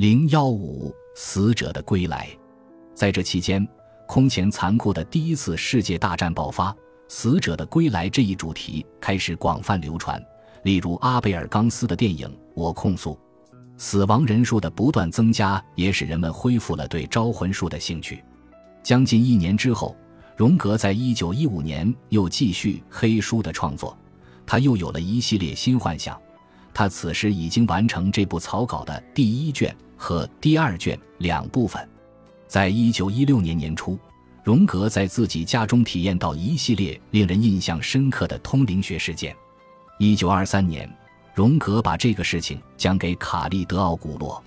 零幺五死者的归来，在这期间，空前残酷的第一次世界大战爆发，死者的归来这一主题开始广泛流传。例如阿贝尔冈斯的电影《我控诉》，死亡人数的不断增加也使人们恢复了对招魂术的兴趣。将近一年之后，荣格在一九一五年又继续《黑书》的创作，他又有了一系列新幻想。他此时已经完成这部草稿的第一卷和第二卷两部分。在一九一六年年初，荣格在自己家中体验到一系列令人印象深刻的通灵学事件。一九二三年，荣格把这个事情讲给卡利德奥古洛。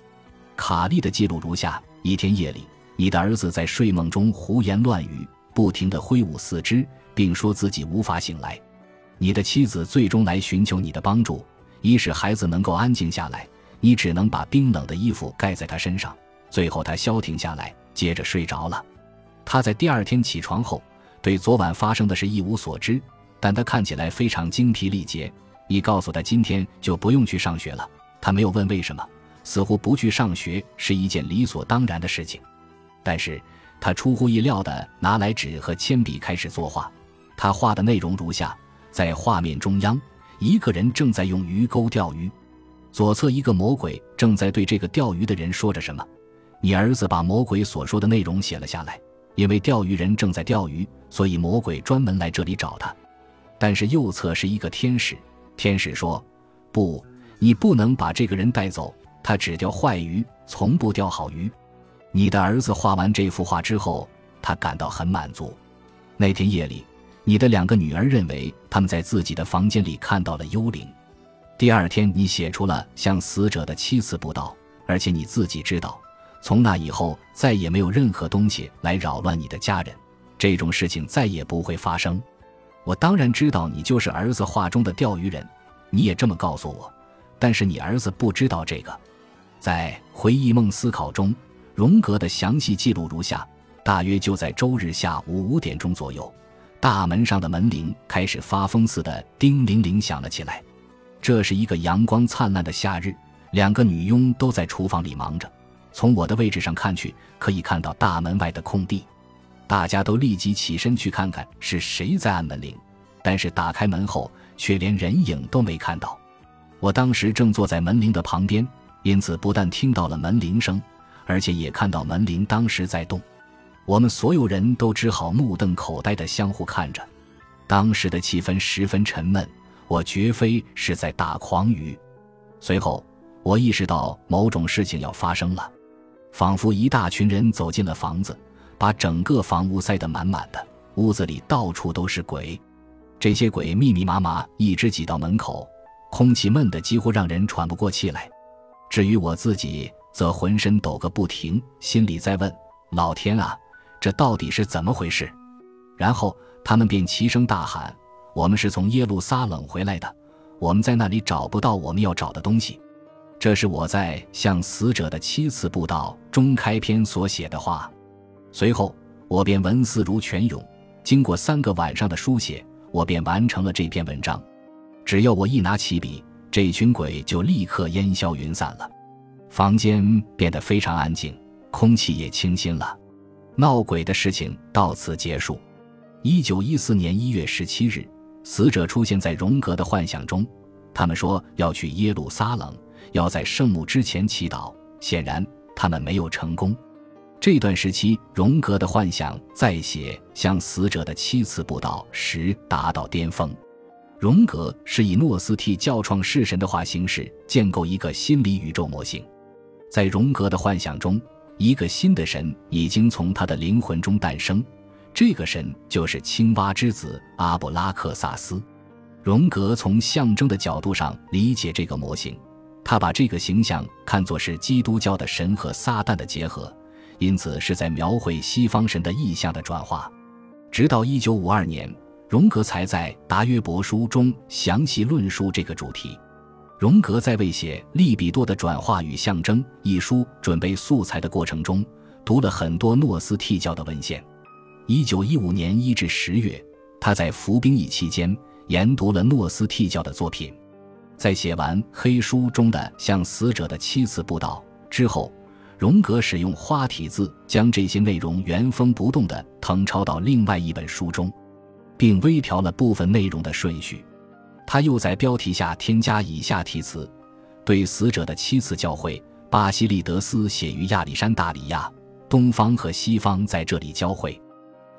卡利的记录如下：一天夜里，你的儿子在睡梦中胡言乱语，不停地挥舞四肢，并说自己无法醒来。你的妻子最终来寻求你的帮助。一使孩子能够安静下来，你只能把冰冷的衣服盖在他身上。最后他消停下来，接着睡着了。他在第二天起床后，对昨晚发生的事一无所知，但他看起来非常精疲力竭。你告诉他今天就不用去上学了，他没有问为什么，似乎不去上学是一件理所当然的事情。但是他出乎意料地拿来纸和铅笔开始作画。他画的内容如下：在画面中央。一个人正在用鱼钩钓鱼，左侧一个魔鬼正在对这个钓鱼的人说着什么。你儿子把魔鬼所说的内容写了下来，因为钓鱼人正在钓鱼，所以魔鬼专门来这里找他。但是右侧是一个天使，天使说：“不，你不能把这个人带走，他只钓坏鱼，从不钓好鱼。”你的儿子画完这幅画之后，他感到很满足。那天夜里。你的两个女儿认为他们在自己的房间里看到了幽灵。第二天，你写出了向死者的七次布道，而且你自己知道，从那以后再也没有任何东西来扰乱你的家人，这种事情再也不会发生。我当然知道你就是儿子画中的钓鱼人，你也这么告诉我，但是你儿子不知道这个。在回忆梦思考中，荣格的详细记录如下：大约就在周日下午五点钟左右。大门上的门铃开始发疯似的叮铃铃响了起来。这是一个阳光灿烂的夏日，两个女佣都在厨房里忙着。从我的位置上看去，可以看到大门外的空地。大家都立即起身去看看是谁在按门铃，但是打开门后却连人影都没看到。我当时正坐在门铃的旁边，因此不但听到了门铃声，而且也看到门铃当时在动。我们所有人都只好目瞪口呆地相互看着，当时的气氛十分沉闷。我绝非是在打诳语。随后，我意识到某种事情要发生了，仿佛一大群人走进了房子，把整个房屋塞得满满的。屋子里到处都是鬼，这些鬼密密麻麻，一直挤到门口，空气闷得几乎让人喘不过气来。至于我自己，则浑身抖个不停，心里在问：老天啊！这到底是怎么回事？然后他们便齐声大喊：“我们是从耶路撒冷回来的，我们在那里找不到我们要找的东西。”这是我在向死者的七次布道中开篇所写的话。随后我便文思如泉涌，经过三个晚上的书写，我便完成了这篇文章。只要我一拿起笔，这群鬼就立刻烟消云散了，房间变得非常安静，空气也清新了。闹鬼的事情到此结束。一九一四年一月十七日，死者出现在荣格的幻想中。他们说要去耶路撒冷，要在圣母之前祈祷。显然，他们没有成功。这段时期，荣格的幻想在写向死者的七次布道时达到巅峰。荣格是以诺斯替教创世神的化形式建构一个心理宇宙模型。在荣格的幻想中。一个新的神已经从他的灵魂中诞生，这个神就是青蛙之子阿布拉克萨斯。荣格从象征的角度上理解这个模型，他把这个形象看作是基督教的神和撒旦的结合，因此是在描绘西方神的意象的转化。直到一九五二年，荣格才在《达约伯书》中详细论述这个主题。荣格在为写《利比多的转化与象征》一书准备素材的过程中，读了很多诺斯替教的文献。一九一五年一至十月，他在服兵役期间研读了诺斯替教的作品。在写完《黑书》中的向死者的七次布道之后，荣格使用花体字将这些内容原封不动地誊抄到另外一本书中，并微调了部分内容的顺序。他又在标题下添加以下题词：“对死者的七次教诲，巴西利德斯写于亚历山大里亚，东方和西方在这里交汇。”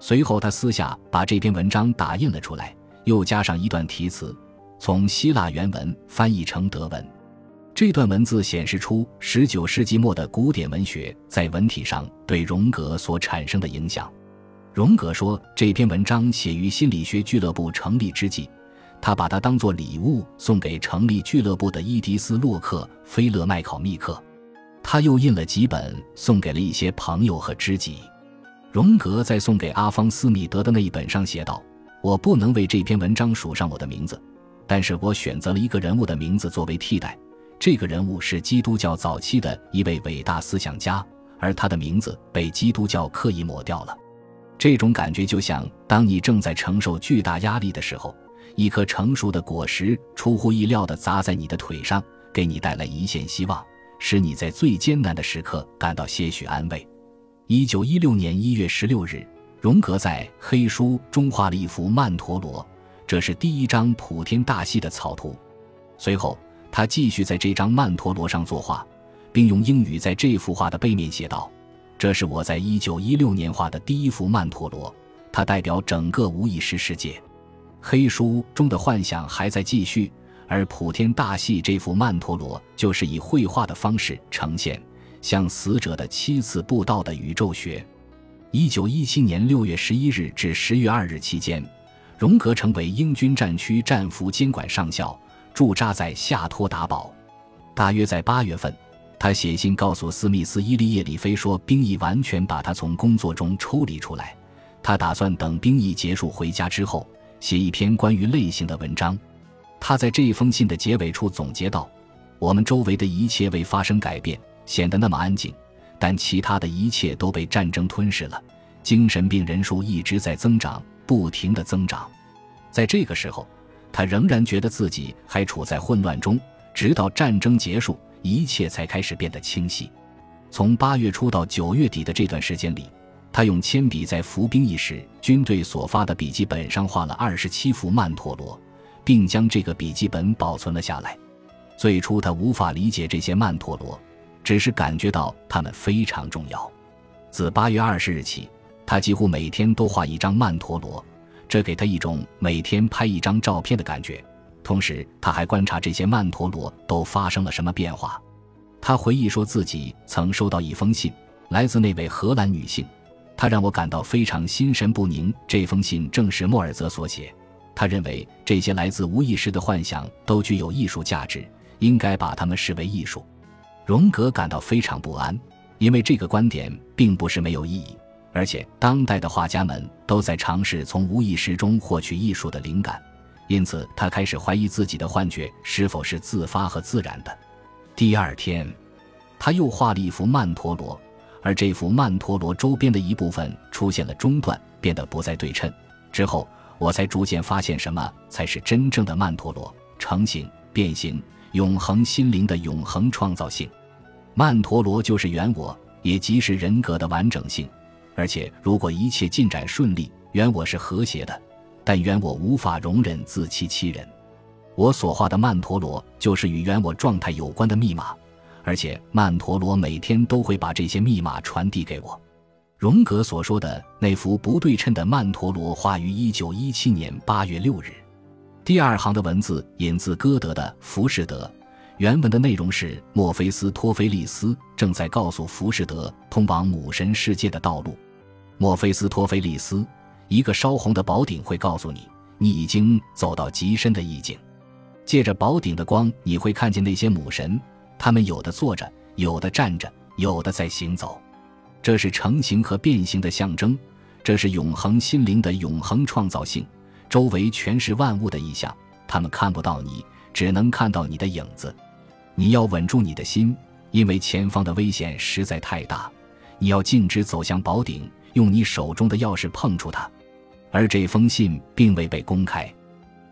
随后，他私下把这篇文章打印了出来，又加上一段题词，从希腊原文翻译成德文。这段文字显示出19世纪末的古典文学在文体上对荣格所产生的影响。荣格说，这篇文章写于心理学俱乐部成立之际，他把它当作礼物送给成立俱乐部的伊迪丝·洛克菲勒麦考密克。他又印了几本，送给了一些朋友和知己。荣格在送给阿方斯·米德的那一本上写道：“我不能为这篇文章署上我的名字，但是我选择了一个人物的名字作为替代。”这个人物是基督教早期的一位伟大思想家，而他的名字被基督教刻意抹掉了。这种感觉就像当你正在承受巨大压力的时候，一颗成熟的果实出乎意料地砸在你的腿上，给你带来一线希望，使你在最艰难的时刻感到些许安慰。一九一六年一月十六日，荣格在黑书中画了一幅曼陀罗，这是第一张普天大戏的草图。随后。他继续在这张曼陀罗上作画，并用英语在这幅画的背面写道：“这是我在一九一六年画的第一幅曼陀罗，它代表整个无意识世界。黑书中的幻想还在继续，而普天大戏这幅曼陀罗就是以绘画的方式呈现向死者的七次布道的宇宙学。”一九一七年六月十一日至十月二日期间，荣格成为英军战区战俘监管上校。驻扎在夏托达堡，大约在八月份，他写信告诉斯密斯·伊利叶里菲说，兵役完全把他从工作中抽离出来，他打算等兵役结束回家之后，写一篇关于类型的文章。他在这封信的结尾处总结道：“我们周围的一切未发生改变，显得那么安静，但其他的一切都被战争吞噬了。精神病人数一直在增长，不停的增长。在这个时候。”他仍然觉得自己还处在混乱中，直到战争结束，一切才开始变得清晰。从八月初到九月底的这段时间里，他用铅笔在服兵役时军队所发的笔记本上画了二十七幅曼陀罗，并将这个笔记本保存了下来。最初他无法理解这些曼陀罗，只是感觉到它们非常重要。自八月二十日起，他几乎每天都画一张曼陀罗。这给他一种每天拍一张照片的感觉，同时他还观察这些曼陀罗都发生了什么变化。他回忆说自己曾收到一封信，来自那位荷兰女性，她让我感到非常心神不宁。这封信正是莫尔泽所写，他认为这些来自无意识的幻想都具有艺术价值，应该把它们视为艺术。荣格感到非常不安，因为这个观点并不是没有意义。而且，当代的画家们都在尝试从无意识中获取艺术的灵感，因此他开始怀疑自己的幻觉是否是自发和自然的。第二天，他又画了一幅曼陀罗，而这幅曼陀罗周边的一部分出现了中断，变得不再对称。之后，我才逐渐发现什么才是真正的曼陀罗：成型、变形、永恒心灵的永恒创造性。曼陀罗就是原我，也即是人格的完整性。而且，如果一切进展顺利，原我是和谐的，但原我无法容忍自欺欺人。我所画的曼陀罗就是与原我状态有关的密码，而且曼陀罗每天都会把这些密码传递给我。荣格所说的那幅不对称的曼陀罗画于一九一七年八月六日。第二行的文字引自歌德的《浮士德》。原文的内容是：墨菲斯托菲利斯正在告诉浮士德通往母神世界的道路。墨菲斯托菲利斯，一个烧红的宝顶会告诉你，你已经走到极深的意境。借着宝顶的光，你会看见那些母神，他们有的坐着，有的站着，有的在行走。这是成型和变形的象征，这是永恒心灵的永恒创造性。周围全是万物的意象，他们看不到你，只能看到你的影子。你要稳住你的心，因为前方的危险实在太大。你要径直走向宝顶，用你手中的钥匙碰触它。而这封信并未被公开。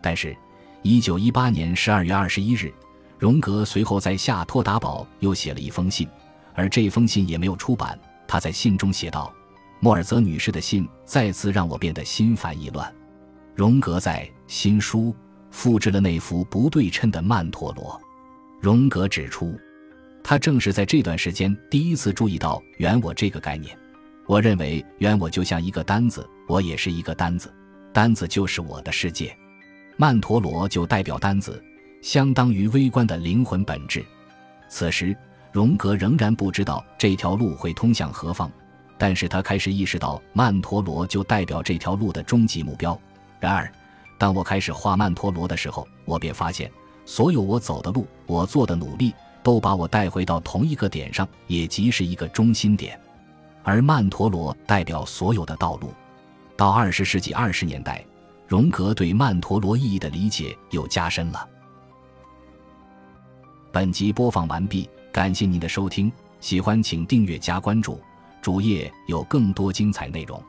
但是，一九一八年十二月二十一日，荣格随后在夏托达堡又写了一封信，而这封信也没有出版。他在信中写道：“莫尔泽女士的信再次让我变得心烦意乱。”荣格在新书复制了那幅不对称的曼陀罗。荣格指出，他正是在这段时间第一次注意到原我这个概念。我认为原我就像一个单子，我也是一个单子，单子就是我的世界，曼陀罗就代表单子，相当于微观的灵魂本质。此时，荣格仍然不知道这条路会通向何方，但是他开始意识到曼陀罗就代表这条路的终极目标。然而，当我开始画曼陀罗的时候，我便发现，所有我走的路，我做的努力，都把我带回到同一个点上，也即是一个中心点。而曼陀罗代表所有的道路。到二十世纪二十年代，荣格对曼陀罗意义的理解又加深了。本集播放完毕，感谢您的收听，喜欢请订阅加关注，主页有更多精彩内容。